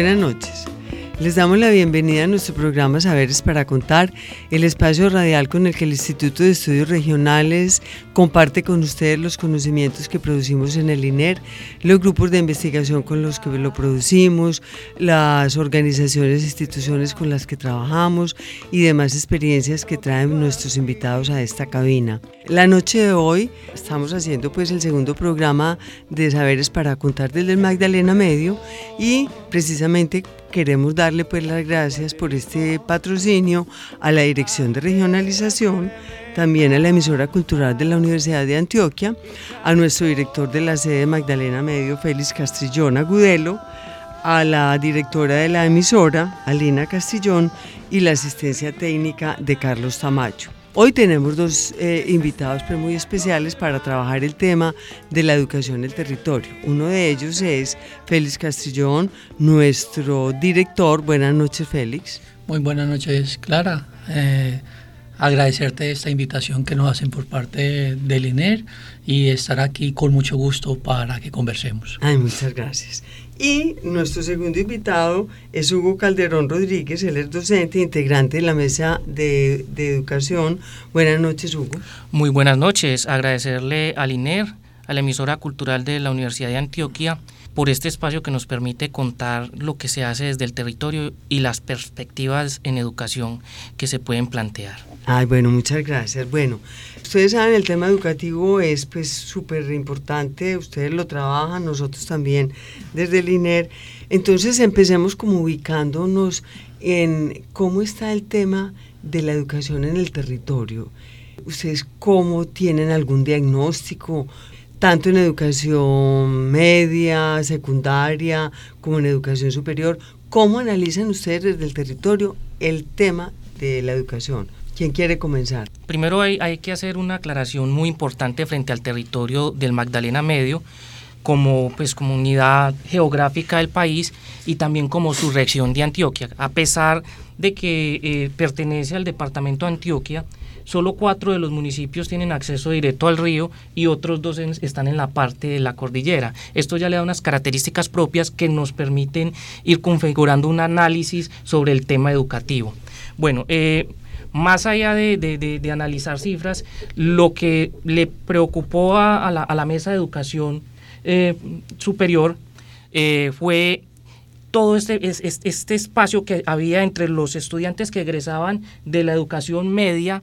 Buenas noches. Les damos la bienvenida a nuestro programa Saberes para Contar, el espacio radial con el que el Instituto de Estudios Regionales comparte con ustedes los conocimientos que producimos en el INER, los grupos de investigación con los que lo producimos, las organizaciones e instituciones con las que trabajamos y demás experiencias que traen nuestros invitados a esta cabina. La noche de hoy estamos haciendo pues el segundo programa de Saberes para Contar desde el Magdalena Medio y precisamente queremos darle pues las gracias por este patrocinio a la Dirección de Regionalización, también a la emisora cultural de la Universidad de Antioquia, a nuestro director de la sede Magdalena Medio, Félix Castrillón Agudelo, a la directora de la emisora, Alina Castillón, y la asistencia técnica de Carlos Tamayo. Hoy tenemos dos eh, invitados pues, muy especiales para trabajar el tema de la educación en el territorio. Uno de ellos es Félix Castrillón, nuestro director. Buenas noches, Félix. Muy buenas noches, Clara. Eh, agradecerte esta invitación que nos hacen por parte del INER y estar aquí con mucho gusto para que conversemos. Ay, muchas gracias. Y nuestro segundo invitado es Hugo Calderón Rodríguez, él es docente e integrante de la mesa de, de, educación. Buenas noches, Hugo. Muy buenas noches. Agradecerle al INER, a la emisora cultural de la Universidad de Antioquia, por este espacio que nos permite contar lo que se hace desde el territorio y las perspectivas en educación que se pueden plantear. Ay, bueno, muchas gracias. Bueno, ustedes saben, el tema educativo es pues súper importante, ustedes lo trabajan, nosotros también desde el INER. Entonces empecemos como ubicándonos en cómo está el tema de la educación en el territorio. ¿Ustedes cómo tienen algún diagnóstico? tanto en educación media, secundaria, como en educación superior. ¿Cómo analizan ustedes desde el territorio el tema de la educación? ¿Quién quiere comenzar? Primero hay, que hacer una aclaración muy importante frente al territorio del Magdalena Medio como pues comunidad geográfica del país y también como su región de Antioquia. A pesar de que eh, pertenece al departamento de Antioquia, solo cuatro de los municipios tienen acceso directo al río y otros dos están en la parte de la cordillera. Esto ya le da unas características propias que nos permiten ir configurando un análisis sobre el tema educativo. Bueno, eh, más allá de, analizar cifras, lo que le preocupó a, la, mesa de educación eh, superior eh, fue todo este, este espacio que había entre los estudiantes que egresaban de la educación media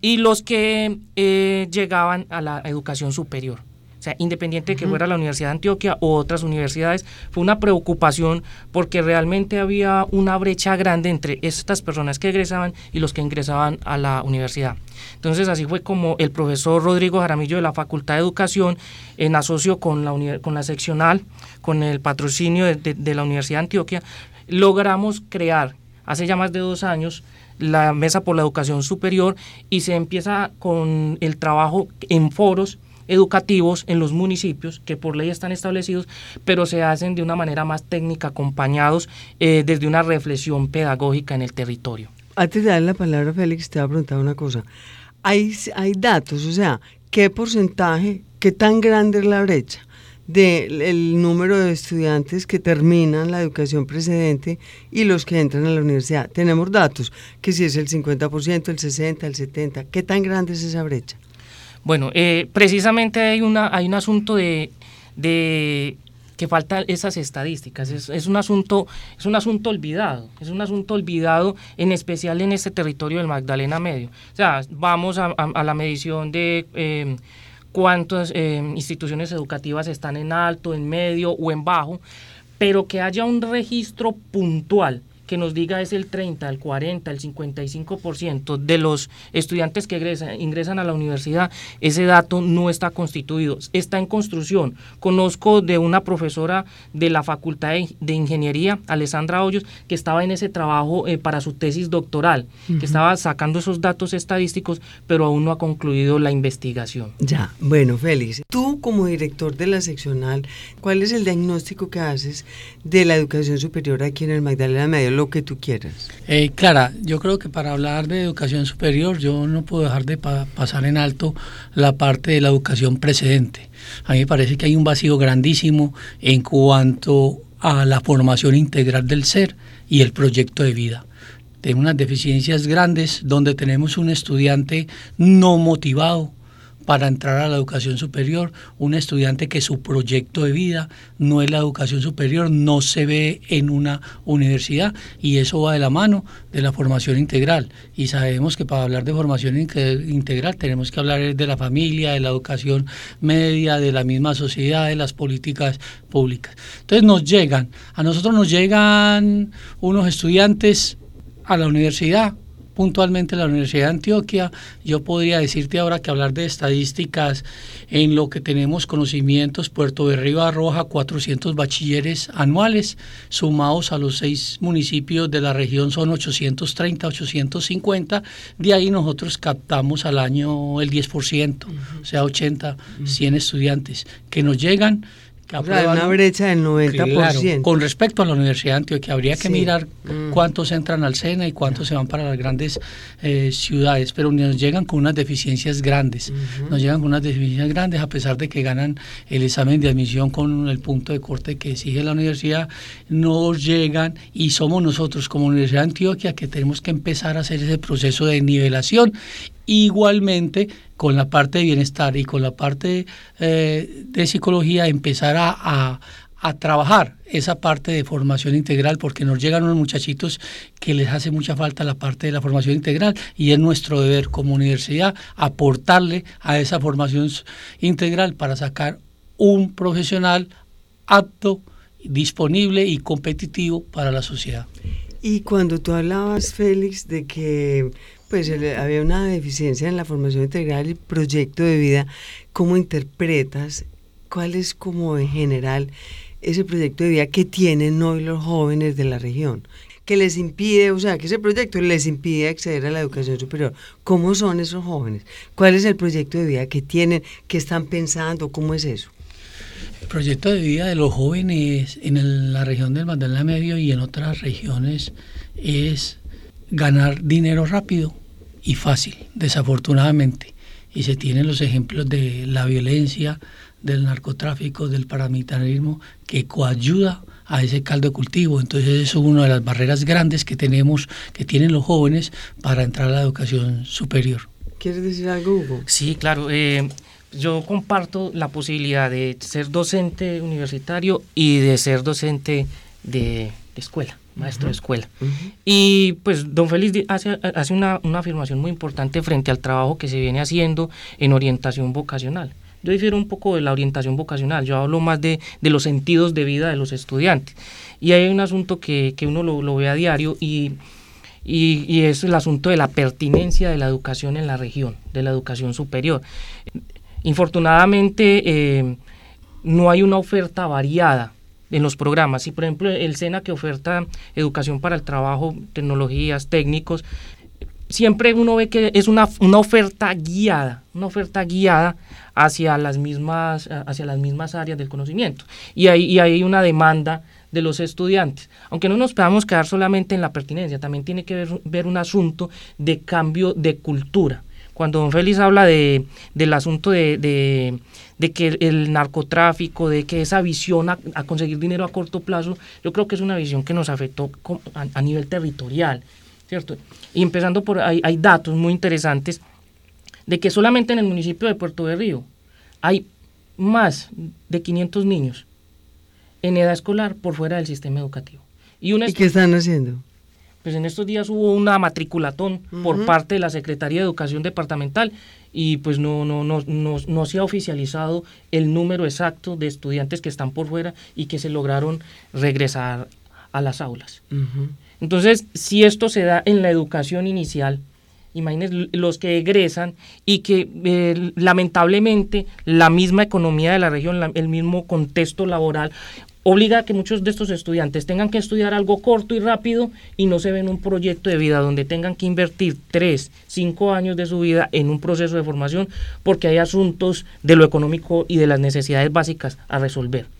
y los que eh, llegaban a la educación superior. O sea, independiente de que fuera la Universidad de Antioquia o otras universidades, fue una preocupación porque realmente había una brecha grande entre estas personas que egresaban y los que ingresaban a la universidad. Entonces así fue como el profesor Rodrigo Jaramillo de la Facultad de Educación, en asocio con la, con la seccional, con el patrocinio de, de la Universidad de Antioquia, logramos crear hace ya más de dos años la Mesa por la Educación Superior y se empieza con el trabajo en foros educativos en los municipios que por ley están establecidos, pero se hacen de una manera más técnica, acompañados eh, desde una reflexión pedagógica en el territorio. Antes de darle la palabra Félix, te voy a preguntar una cosa. Hay, hay datos, o sea, ¿qué porcentaje, qué tan grande es la brecha del número de estudiantes que terminan la educación precedente y los que entran a la universidad? Tenemos datos, que si es el 50%, el 60%, el 70%, ¿qué tan grande es esa brecha? Bueno, eh, precisamente hay, una, hay un asunto de, que faltan esas estadísticas. Es, un asunto, es un asunto olvidado, es un asunto olvidado en especial en este territorio del Magdalena Medio. O sea, vamos a, la medición de eh, cuántas eh, instituciones educativas están en alto, en medio o en bajo, pero que haya un registro puntual que nos diga es el 30, el 40, el 55% de los estudiantes que ingresan, ingresan a la universidad, ese dato no está constituido, está en construcción. Conozco de una profesora de la Facultad de, Ingeniería, Alessandra Hoyos, que estaba en ese trabajo eh, para su tesis doctoral, que estaba sacando esos datos estadísticos, pero aún no ha concluido la investigación. Ya, bueno, Félix, tú como director de la seccional, ¿cuál es el diagnóstico que haces de la educación superior aquí en el Magdalena Medio? Lo que tú quieras. Eh, Clara, yo creo que para hablar de educación superior yo no puedo dejar de pasar en alto la parte de la educación precedente. A mí me parece que hay un vacío grandísimo en cuanto a la formación integral del ser y el proyecto de vida. Tenemos unas deficiencias grandes donde tenemos un estudiante no motivado, para entrar a la educación superior, un estudiante que su proyecto de vida no es la educación superior, no se ve en una universidad y eso va de la mano de la formación integral. Y sabemos que para hablar de formación integral tenemos que hablar de la familia, de la educación media, de la misma sociedad, de las políticas públicas. Entonces nos llegan, a nosotros nos llegan unos estudiantes a la universidad puntualmente la Universidad de Antioquia. Yo podría decirte ahora que hablar de estadísticas en lo que tenemos conocimientos, Puerto de Río arroja 400 bachilleres anuales, sumados a los seis municipios de la región son 830, 850, de ahí nosotros captamos al año el 10%, o sea, 80, 100 estudiantes que nos llegan una brecha del 90%. con respecto a la Universidad de Antioquia, habría que mirar mm. cuántos entran al SENA y cuántos se van para las grandes eh, ciudades, pero nos llegan con unas deficiencias grandes. Nos llegan con unas deficiencias grandes, a pesar de que ganan el examen de admisión con el punto de corte que exige la universidad, nos llegan y somos nosotros como Universidad de Antioquia que tenemos que empezar a hacer ese proceso de nivelación igualmente con la parte de bienestar y con la parte eh, de psicología empezar a, trabajar esa parte de formación integral porque nos llegan unos muchachitos que les hace mucha falta la parte de la formación integral y es nuestro deber como universidad aportarle a esa formación integral para sacar un profesional apto, disponible y competitivo para la sociedad. Y cuando tú hablabas, Félix, de que pues había una deficiencia en la formación integral y proyecto de vida. ¿Cómo interpretas cuál es como en general ese proyecto de vida que tienen hoy los jóvenes de la región? que les impide, o sea, que ese proyecto les impide acceder a la educación superior. ¿Cómo son esos jóvenes? ¿Cuál es el proyecto de vida que tienen? ¿Qué están pensando? ¿Cómo es eso? El proyecto de vida de los jóvenes en la región del Magdalena Medio y en otras regiones es ganar dinero rápido y fácil, desafortunadamente. Y se tienen los ejemplos de la violencia, del narcotráfico, del paramilitarismo, que coayuda a ese caldo de cultivo. Entonces eso es una de las barreras grandes que tenemos, que tienen los jóvenes para entrar a la educación superior. ¿Quieres decir algo, Hugo? Sí, claro. Eh, yo comparto la posibilidad de ser docente universitario y de ser docente de escuela maestro de escuela. Y pues don Félix hace, hace una, afirmación muy importante frente al trabajo que se viene haciendo en orientación vocacional. Yo difiero un poco de la orientación vocacional, yo hablo más de, los sentidos de vida de los estudiantes. Y hay un asunto que, uno lo, ve a diario y, y, es el asunto de la pertinencia de la educación en la región, de la educación superior. Infortunadamente, eh, no hay una oferta variada en los programas. Y por ejemplo el SENA que oferta educación para el trabajo, tecnologías, técnicos, siempre uno ve que es una, una oferta guiada, una oferta guiada hacia las mismas, hacia las mismas áreas del conocimiento. Y hay, y hay una demanda de los estudiantes. Aunque no nos podamos quedar solamente en la pertinencia, también tiene que ver, ver un asunto de cambio de cultura. Cuando don Félix habla de, del asunto de, de que el narcotráfico, de que esa visión a, conseguir dinero a corto plazo, yo creo que es una visión que nos afectó a, nivel territorial, ¿cierto? Y empezando por, hay, hay datos muy interesantes de que solamente en el municipio de Puerto de Río hay más de 500 niños en edad escolar por fuera del sistema educativo. ¿Y, ¿Y qué están haciendo? Pues en estos días hubo una matriculatón por parte de la Secretaría de Educación Departamental y pues no, no, no, no, no se ha oficializado el número exacto de estudiantes que están por fuera y que se lograron regresar a las aulas. Entonces, si esto se da en la educación inicial, imagínense los que egresan y que eh, lamentablemente la misma economía de la región, el mismo contexto laboral obliga a que muchos de estos estudiantes tengan que estudiar algo corto y rápido y no se ven un proyecto de vida donde tengan que invertir tres, cinco años de su vida en un proceso de formación porque hay asuntos de lo económico y de las necesidades básicas a resolver.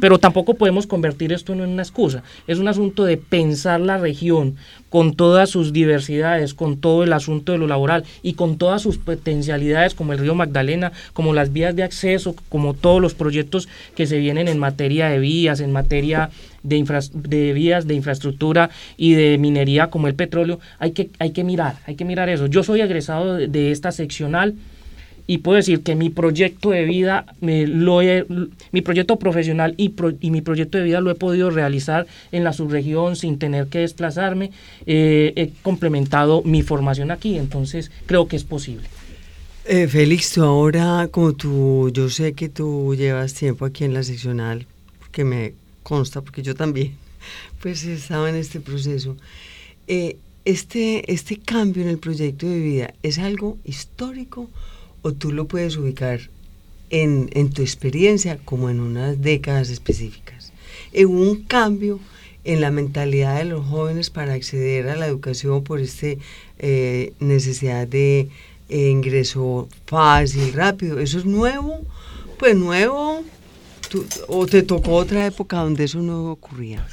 Pero tampoco podemos convertir esto en una excusa. Es un asunto de pensar la región con todas sus diversidades, con todo el asunto de lo laboral y con todas sus potencialidades como el río Magdalena, como las vías de acceso, como todos los proyectos que se vienen en materia de vías, en materia de, de vías, de infraestructura y de minería como el petróleo. Hay que, hay que mirar, hay que mirar eso. Yo soy egresado de esta seccional y puedo decir que mi proyecto de vida, me, lo mi proyecto profesional y, y, mi proyecto de vida lo he podido realizar en la subregión sin tener que desplazarme. Eh, he complementado mi formación aquí, entonces creo que es posible. Eh, Félix, tú ahora, como tú, yo sé que tú llevas tiempo aquí en la seccional, porque me consta, porque yo también, pues estaba en este proceso. Eh, este, este cambio en el proyecto de vida es algo histórico o tú lo puedes ubicar en, tu experiencia como en unas décadas específicas. Hubo un cambio en la mentalidad de los jóvenes para acceder a la educación por esta eh, necesidad de eh, ingreso fácil, rápido. ¿Eso es nuevo? Pues nuevo. ¿O te tocó otra época donde eso no ocurría?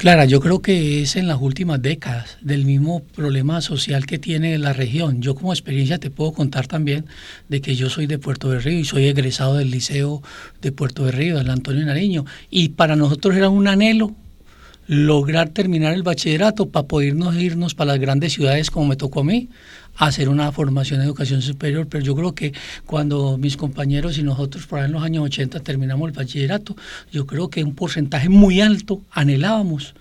Clara, yo creo que es en las últimas décadas del mismo problema social que tiene la región. Yo como experiencia te puedo contar también de que yo soy de Puerto de Río y soy egresado del Liceo de Puerto de Río, del Antonio Nariño. Y para nosotros era un anhelo lograr terminar el bachillerato para podernos irnos para las grandes ciudades como me tocó a mí hacer una formación de educación superior, pero yo creo que cuando mis compañeros y nosotros por ahí en los años 80 terminamos el bachillerato, yo creo que un porcentaje muy alto anhelábamos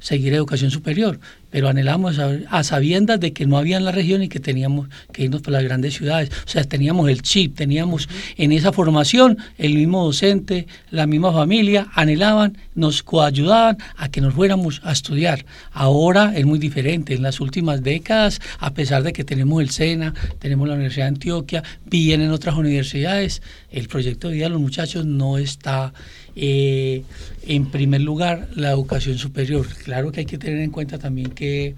seguir educación superior pero anhelamos a, sabiendas de que no había en la región y que teníamos que irnos para las grandes ciudades. O sea, teníamos el chip, teníamos en esa formación el mismo docente, la misma familia, anhelaban, nos coayudaban a que nos fuéramos a estudiar. Ahora es muy diferente. En las últimas décadas, a pesar de que tenemos el SENA, tenemos la Universidad de Antioquia, vienen otras universidades, el proyecto de vida de los muchachos no está eh, en primer lugar la educación superior. Claro que hay que tener en cuenta también que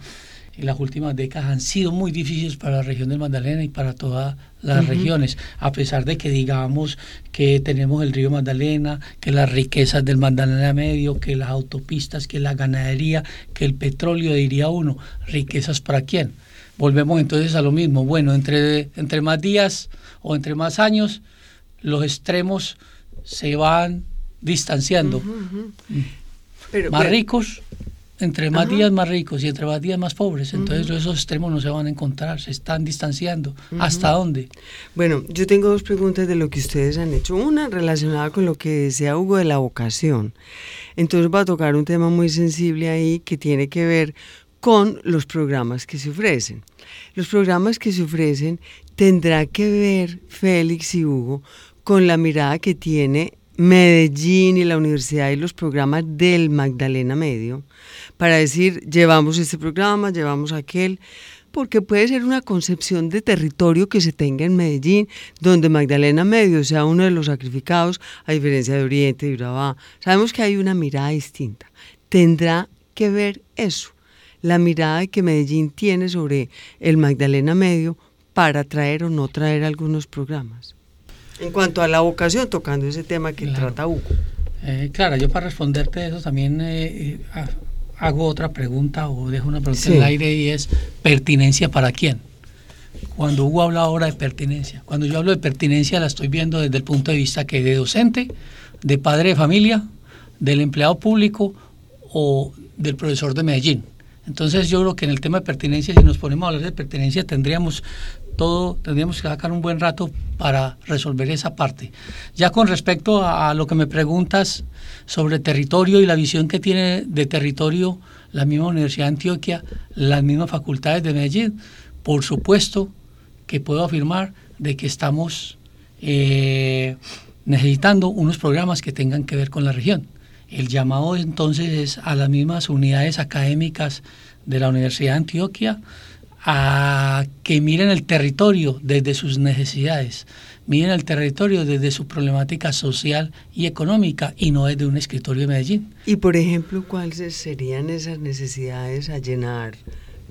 en las últimas décadas han sido muy difíciles para la región del Magdalena y para todas las regiones, a pesar de que digamos que tenemos el río Magdalena, que las riquezas del Magdalena Medio, que las autopistas, que la ganadería, que el petróleo, diría uno, riquezas para quién. Volvemos entonces a lo mismo, bueno, entre, entre más días o entre más años, los extremos se van distanciando. Mm. más ricos entre más días más ricos y entre más días más pobres. Entonces esos extremos no se van a encontrar, se están distanciando. ¿Hasta dónde? Bueno, yo tengo dos preguntas de lo que ustedes han hecho. Una relacionada con lo que decía Hugo de la vocación. Entonces va a tocar un tema muy sensible ahí que tiene que ver con los programas que se ofrecen. Los programas que se ofrecen tendrá que ver, Félix y Hugo, con la mirada que tiene Medellín y la universidad y los programas del Magdalena Medio para decir, llevamos este programa, llevamos aquel, porque puede ser una concepción de territorio que se tenga en Medellín, donde Magdalena Medio sea uno de los sacrificados, a diferencia de Oriente y Urabá. Sabemos que hay una mirada distinta. Tendrá que ver eso, la mirada que Medellín tiene sobre el Magdalena Medio para traer o no traer algunos programas. En cuanto a la vocación, tocando ese tema que trata Hugo. Eh, claro, yo para responderte eso también eh, eh, hago otra pregunta o dejo una pregunta en el aire y es pertinencia para quién. Cuando Hugo habla ahora de pertinencia, cuando yo hablo de pertinencia la estoy viendo desde el punto de vista que de docente, de padre de familia, del empleado público o del profesor de Medellín. Entonces yo creo que en el tema de pertinencia, si nos ponemos a hablar de pertinencia, tendríamos todo, tendríamos que sacar un buen rato para resolver esa parte. Ya con respecto a, lo que me preguntas sobre territorio y la visión que tiene de territorio la misma Universidad de Antioquia, las mismas facultades de Medellín, por supuesto que puedo afirmar de que estamos eh, necesitando unos programas que tengan que ver con la región. El llamado entonces es a las mismas unidades académicas de la Universidad de Antioquia a que miren el territorio desde sus necesidades, miren el territorio desde su problemática social y económica y no desde un escritorio de Medellín. Y por ejemplo, ¿cuáles serían esas necesidades a llenar,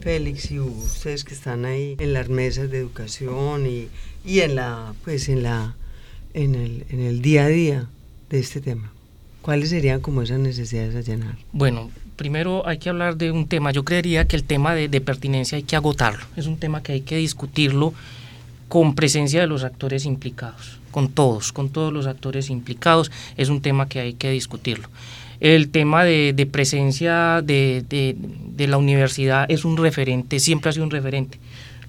Félix y ustedes que están ahí en las mesas de educación y, y en la, pues en la, en el, en el día a día de este tema? ¿Cuáles serían como esas necesidades a llenar? Bueno, primero hay que hablar de un tema. Yo creería que el tema de, de, pertinencia hay que agotarlo. Es un tema que hay que discutirlo con presencia de los actores implicados, con todos, con todos los actores implicados. Es un tema que hay que discutirlo. El tema de, de presencia de, de, la universidad es un referente, siempre ha sido un referente.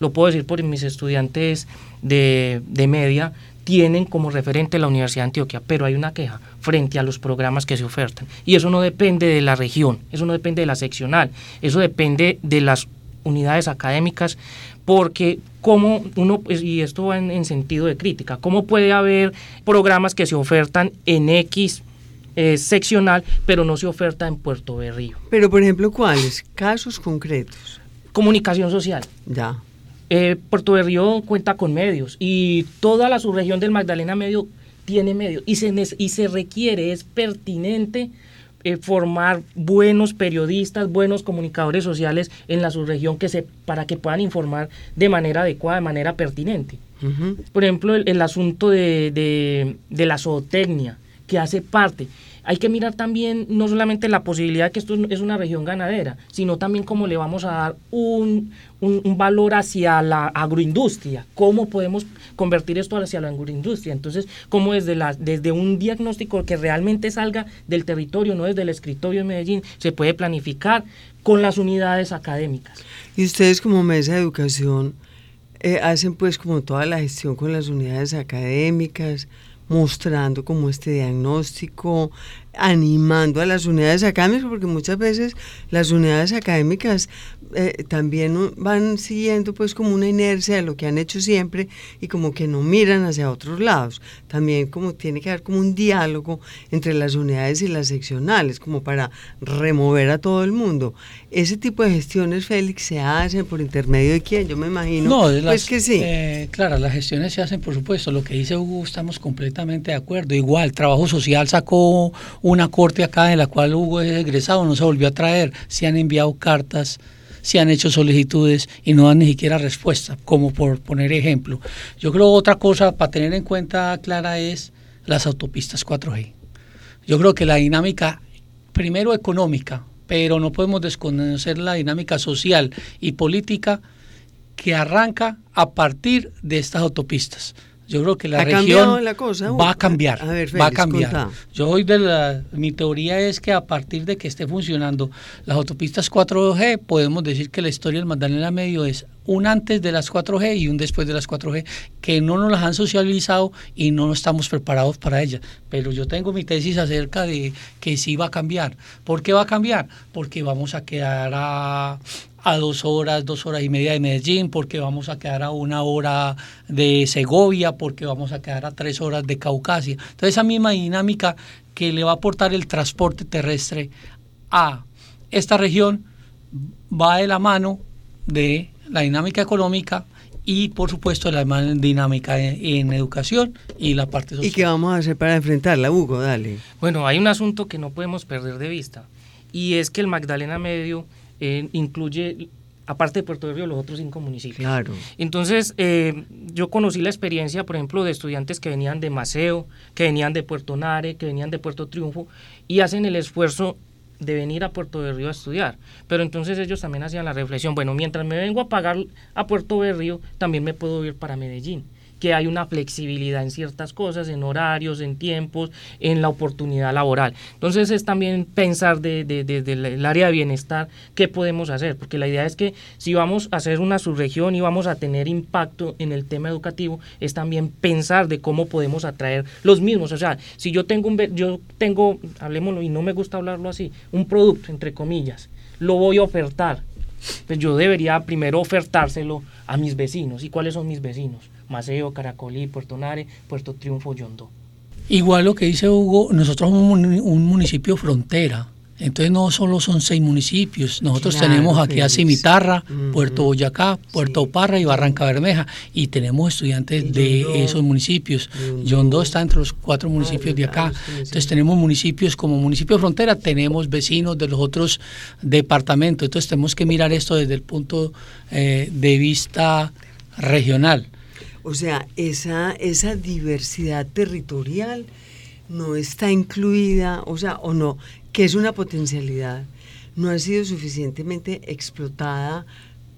Lo puedo decir por mis estudiantes de, media, tienen como referente la Universidad de Antioquia, pero hay una queja frente a los programas que se ofertan. Y eso no depende de la región, eso no depende de la seccional, eso depende de las unidades académicas, porque como uno, pues, y esto va en, en, sentido de crítica, cómo puede haber programas que se ofertan en X eh, seccional, pero no se oferta en Puerto Berrío. Pero, por ejemplo, ¿cuáles? Casos concretos. Comunicación social. Ya. Eh, Puerto Berrío cuenta con medios y toda la subregión del Magdalena Medio tiene medios y se, y se requiere, es pertinente eh, formar buenos periodistas, buenos comunicadores sociales en la subregión que se, para que puedan informar de manera adecuada, de manera pertinente. Por ejemplo, el, el asunto de, de, de, la zootecnia, que hace parte hay que mirar también no solamente la posibilidad de que esto es una región ganadera, sino también cómo le vamos a dar un, valor hacia la agroindustria, cómo podemos convertir esto hacia la agroindustria. Entonces, cómo desde, la, desde un diagnóstico que realmente salga del territorio, no desde el escritorio de Medellín, se puede planificar con las unidades académicas. Y ustedes como mesa de educación eh, hacen pues como toda la gestión con las unidades académicas, mostrando como este diagnóstico, animando a las unidades académicas, porque muchas veces las unidades académicas eh, también van siguiendo pues como una inercia de lo que han hecho siempre y como que no miran hacia otros lados. También como tiene que haber como un diálogo entre las unidades y las seccionales, como para remover a todo el mundo. Ese tipo de gestiones, Félix, se hacen por intermedio de quién, yo me imagino. No, pues que sí. Eh, claro, las gestiones se hacen, por supuesto. Lo que dice Hugo, estamos completamente de acuerdo. Igual, Trabajo Social sacó una corte acá en la cual Hugo es egresado, no se volvió a traer. Se han enviado cartas se han hecho solicitudes y no dan ni siquiera respuesta, como por poner ejemplo. Yo creo otra cosa para tener en cuenta, Clara, es las autopistas 4G. Yo creo que la dinámica, primero económica, pero no podemos desconocer la dinámica social y política que arranca a partir de estas autopistas. Yo creo que la región la cosa? va a cambiar, va a cambiar. Yo hoy de la, mi teoría es que a partir de que esté funcionando las autopistas 4G, podemos decir que la historia del Magdalena Medio es un antes de las 4G y un después de las 4G, que no nos las han socializado y no estamos preparados para ellas. Pero yo tengo mi tesis acerca de que sí va a cambiar. ¿Por qué va a cambiar? Porque vamos a quedar a a dos horas, dos horas y media de Medellín, porque vamos a quedar a una hora de Segovia, porque vamos a quedar a tres horas de Caucasia. Entonces esa misma dinámica que le va a aportar el transporte terrestre a esta región va de la mano de la dinámica económica y por supuesto la dinámica en, educación y la parte social. ¿Y qué vamos a hacer para enfrentarla, Hugo? Dale. Bueno, hay un asunto que no podemos perder de vista y es que el Magdalena Medio eh, incluye aparte de Puerto Río, los otros cinco municipios. Claro. Entonces, eh, yo conocí la experiencia, por ejemplo, de estudiantes que venían de Maceo, que venían de Puerto Nare, que venían de Puerto Triunfo, y hacen el esfuerzo de venir a Puerto de Río a estudiar. Pero entonces ellos también hacían la reflexión, bueno, mientras me vengo a pagar a Puerto de Río, también me puedo ir para Medellín que hay una flexibilidad en ciertas cosas, en horarios, en tiempos, en la oportunidad laboral. Entonces es también pensar desde de, el área de bienestar qué podemos hacer, porque la idea es que si vamos a hacer una subregión y vamos a tener impacto en el tema educativo, es también pensar de cómo podemos atraer los mismos. O sea, si yo tengo, un, yo tengo, hablemoslo, y no me gusta hablarlo así, un producto, entre comillas, lo voy a ofertar. Pues yo debería primero ofertárselo a mis vecinos. ¿Y cuáles son mis vecinos? Maceo, Caracolí, Puerto Nare, Puerto Triunfo, Yondó. Igual lo que dice Hugo, nosotros somos un municipio frontera. Entonces no solo son seis municipios, nosotros tenemos aquí a Cimitarra, Puerto Boyacá, Puerto Parra y Barranca Bermeja y tenemos estudiantes de esos municipios. Yondo está entre los cuatro municipios de acá. Entonces tenemos municipios como municipio frontera, tenemos vecinos de los otros departamentos. Entonces tenemos que mirar esto desde el punto eh, de vista regional. O sea, esa, esa diversidad territorial no está incluida, o sea, o no, que es una potencialidad, no ha sido suficientemente explotada,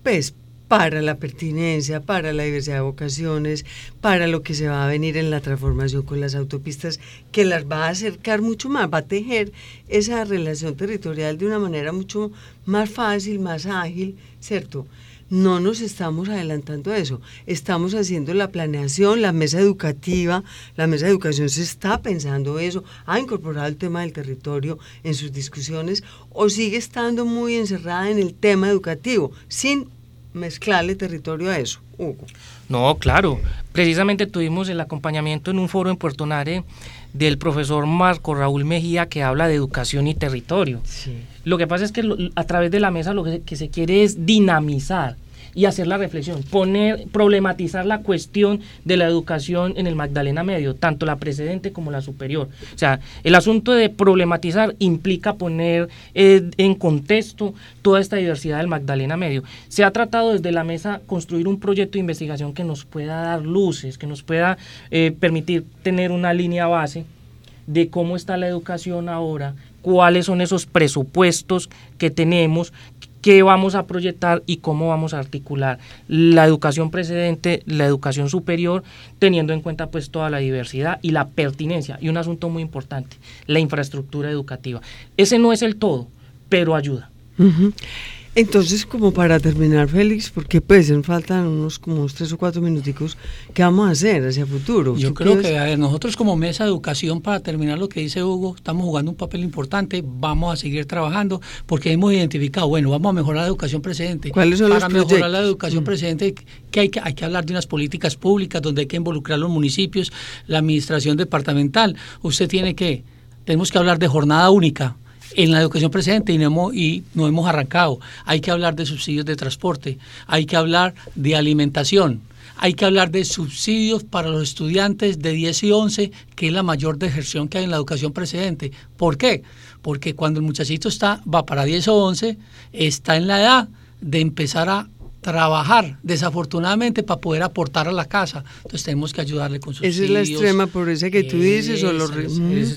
pues, para la pertinencia, para la diversidad de vocaciones, para lo que se va a venir en la transformación con las autopistas, que las va a acercar mucho más, va a tejer esa relación territorial de una manera mucho más fácil, más ágil, ¿cierto? No nos estamos adelantando a eso. Estamos haciendo la planeación, la mesa educativa, la mesa de educación se está pensando eso, ha incorporado el tema del territorio en sus discusiones o sigue estando muy encerrada en el tema educativo, sin mezclarle territorio a eso. Hugo. No, claro. Precisamente tuvimos el acompañamiento en un foro en Puerto Nare del profesor Marco Raúl Mejía que habla de educación y territorio. Lo que pasa es que a través de la mesa lo que, se quiere es dinamizar y hacer la reflexión, poner, problematizar la cuestión de la educación en el Magdalena Medio, tanto la precedente como la superior. O sea, el asunto de problematizar implica poner eh, en contexto toda esta diversidad del Magdalena Medio. Se ha tratado desde la mesa construir un proyecto de investigación que nos pueda dar luces, que nos pueda eh, permitir tener una línea base de cómo está la educación ahora, cuáles son esos presupuestos que tenemos, qué vamos a proyectar y cómo vamos a articular la educación precedente, la educación superior, teniendo en cuenta pues toda la diversidad y la pertinencia. Y un asunto muy importante, la infraestructura educativa. Ese no es el todo, pero ayuda. Entonces, como para terminar, Félix, porque pues faltan unos como tres o cuatro minuticos, ¿qué vamos a hacer hacia futuro? Yo creo que, a ver, nosotros como Mesa de Educación, para terminar lo que dice Hugo, estamos jugando un papel importante, vamos a seguir trabajando, porque hemos identificado, bueno, vamos a mejorar la educación precedente. ¿Cuáles son para los mejorar la educación mm. precedente, que hay que, hay que hablar de unas políticas públicas donde hay que involucrar los municipios, la administración departamental. Usted tiene que, tenemos que hablar de jornada única, en la educación precedente y no, hemos, y hemos arrancado. Hay que hablar de subsidios de transporte, hay que hablar de alimentación, hay que hablar de subsidios para los estudiantes de 10 y 11, que es la mayor deserción que hay en la educación precedente. ¿Por qué? Porque cuando el muchachito está, va para 10 o 11, está en la edad de empezar a trabajar, desafortunadamente, para poder aportar a la casa. Entonces tenemos que ayudarle con subsidios. Esa es la extrema pobreza que tú dices. o los...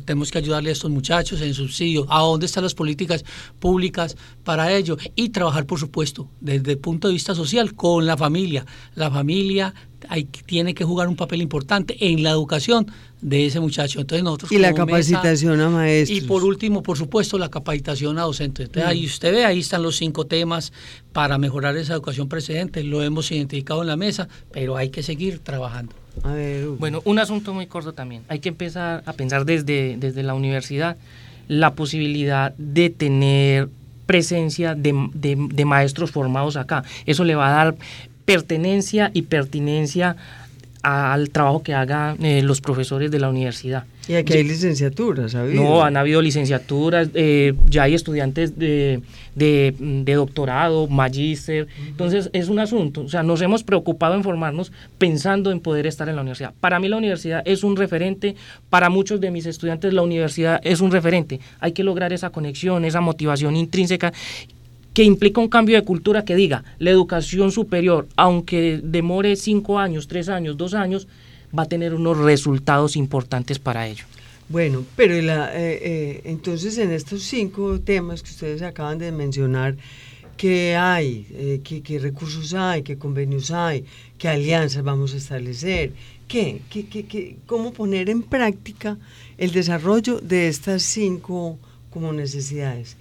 tenemos que ayudarle a estos muchachos en subsidio. ¿A dónde están las políticas públicas para ello? Y trabajar, por supuesto, desde el punto de vista social con la familia. La familia hay, tiene que jugar un papel importante en la educación de ese muchacho. Entonces nosotros y la capacitación a maestros. Y por último, por supuesto, la capacitación a docentes. Entonces ahí usted ve, ahí están los cinco temas para mejorar esa educación precedente. Lo hemos identificado en la mesa, pero hay que seguir trabajando. bueno, un asunto muy corto también. Hay que empezar a pensar desde, desde la universidad la posibilidad de tener presencia de, de maestros formados acá. Eso le va a dar pertenencia y pertinencia al trabajo que hagan eh, los profesores de la universidad. Y aquí hay licenciaturas, ¿sabes? No, han habido licenciaturas, eh, ya hay estudiantes de, de, doctorado, magíster, entonces es un asunto, o sea, nos hemos preocupado en formarnos pensando en poder estar en la universidad. Para mí la universidad es un referente, para muchos de mis estudiantes la universidad es un referente, hay que lograr esa conexión, esa motivación intrínseca que implica un cambio de cultura que diga, la educación superior, aunque demore cinco años, tres años, dos años, va a tener unos resultados importantes para ello. Bueno, pero eh, eh, entonces en estos cinco temas que ustedes acaban de mencionar, ¿qué hay? Eh, ¿qué, recursos hay? ¿Qué convenios hay? ¿Qué alianzas vamos a establecer? ¿Qué, qué, qué, cómo poner en práctica el desarrollo de estas cinco como necesidades?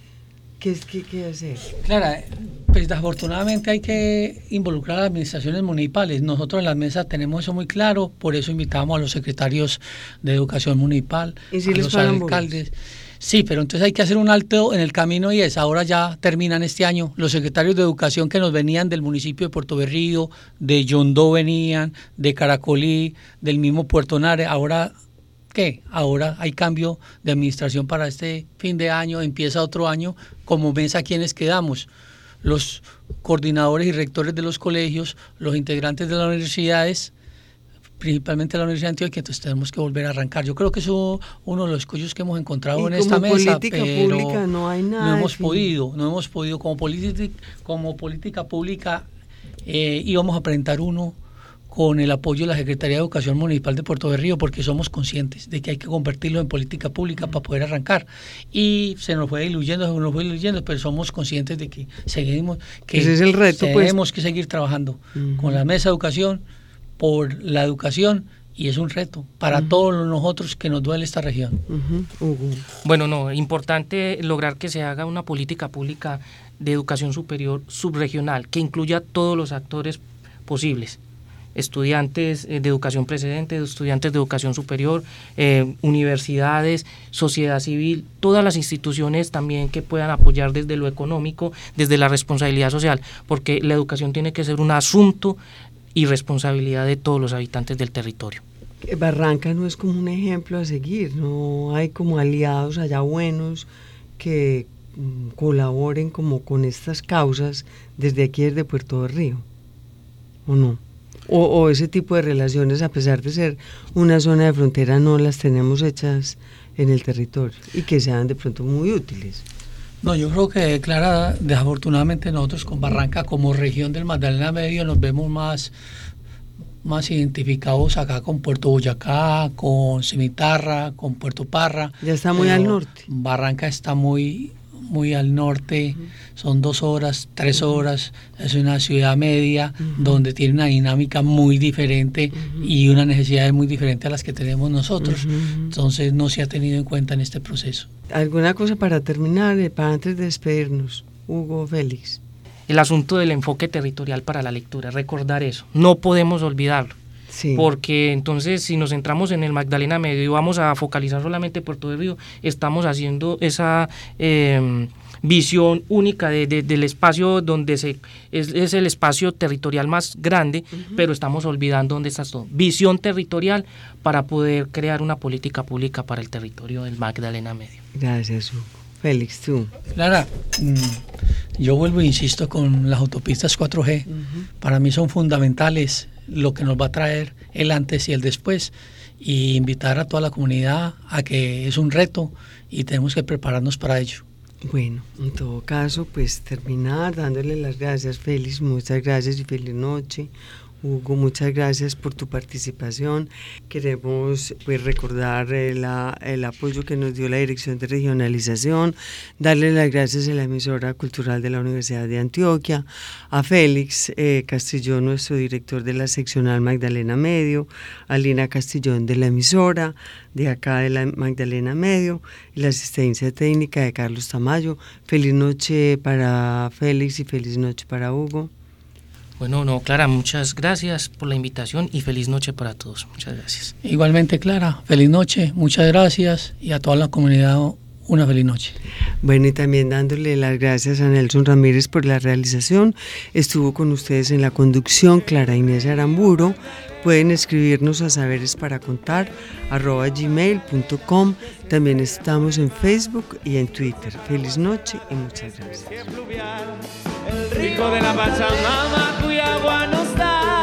¿Qué, qué, qué hacer? Claro, pues desafortunadamente hay que involucrar a las administraciones municipales. Nosotros en las mesas tenemos eso muy claro, por eso invitamos a los secretarios de educación municipal, ¿Y a los alcaldes. Sí, pero entonces hay que hacer un alto en el camino y es, ahora ya terminan este año los secretarios de educación que nos venían del municipio de Puerto Berrío, de Yondó venían, de Caracolí, del mismo Puerto Nare, ahora ¿qué? Ahora hay cambio de administración para este fin de año, empieza otro año, como ves a quienes quedamos, los coordinadores y rectores de los colegios, los integrantes de las universidades, principalmente la Universidad de Antioquia, entonces tenemos que volver a arrancar. Yo creo que eso es uno de los escollos que hemos encontrado en esta mesa, pero pública no hay nada. No hemos podido, no hemos podido como política, como política pública eh, íbamos a presentar uno con el apoyo de la Secretaría de Educación Municipal de Puerto de Río, porque somos conscientes de que hay que convertirlo en política pública para poder arrancar. Y se nos fue diluyendo, se nos fue diluyendo, pero somos conscientes de que seguimos, que Ese es el reto, pues. tenemos que seguir trabajando con la mesa de educación, por la educación, y es un reto para todos nosotros que nos duele esta región. Bueno, no, importante lograr que se haga una política pública de educación superior subregional que incluya todos los actores posibles estudiantes eh, de educación precedente, estudiantes de educación superior, eh, universidades, sociedad civil, todas las instituciones también que puedan apoyar desde lo económico, desde la responsabilidad social, porque la educación tiene que ser un asunto y responsabilidad de todos los habitantes del territorio. Eh, Barranca no es como un ejemplo a seguir, no hay como aliados allá buenos que mm, colaboren como con estas causas desde aquí, desde Puerto de Río, ¿o no? O, o ese tipo de relaciones, a pesar de ser una zona de frontera, no las tenemos hechas en el territorio y que sean de pronto muy útiles. No, yo creo que, Clara, desafortunadamente nosotros con Barranca como región del Magdalena Medio nos vemos más, más identificados acá con Puerto Boyacá, con Cimitarra, con Puerto Parra. Ya está muy pero al norte. Barranca está muy, muy al norte, son dos horas, tres horas, es una ciudad media donde tiene una dinámica muy diferente y una necesidad muy diferente a las que tenemos nosotros. Entonces no se ha tenido en cuenta en este proceso. ¿Alguna cosa para terminar, eh, para antes de despedirnos? Hugo Félix. El asunto del enfoque territorial para la lectura, recordar eso, no podemos olvidarlo. Sí. Porque entonces si nos centramos en el Magdalena Medio y vamos a focalizar solamente Puerto de Río, estamos haciendo esa eh, visión única de- de- del espacio donde se es, es el espacio territorial más grande, pero estamos olvidando dónde está todo. Visión territorial para poder crear una política pública para el territorio del Magdalena Medio. Gracias, Hugo. Félix, tú. Clara, mm, yo vuelvo e insisto con las autopistas 4G. Para mí son fundamentales lo que nos va a traer el antes y el después y invitar a toda la comunidad a que es un reto y tenemos que prepararnos para ello. Bueno, en todo caso, pues terminar dándole las gracias, Félix, muchas gracias y feliz noche. Hugo, muchas gracias por tu participación. Queremos pues, recordar el apoyo que nos dio la Dirección de Regionalización, darle las gracias a la emisora cultural de la Universidad de Antioquia, a Félix eh, Castillón, nuestro director de la seccional Magdalena Medio, a Lina Castillón de la emisora, de acá de la Magdalena Medio, y la asistencia técnica de Carlos Tamayo. Feliz noche para Félix y feliz noche para Hugo. Bueno, no, Clara, muchas gracias por la invitación y feliz noche para todos. Muchas gracias. Igualmente, Clara, feliz noche, muchas gracias y a toda la comunidad una feliz noche. Bueno, y también dándole las gracias a Nelson Ramírez por la realización. Estuvo con ustedes en la conducción Clara Inés Aramburo. Pueden escribirnos a saberes para contar gmail.com. También estamos en Facebook y en Twitter. Feliz noche y muchas gracias. El rico de la Pachamama cuya agua nos da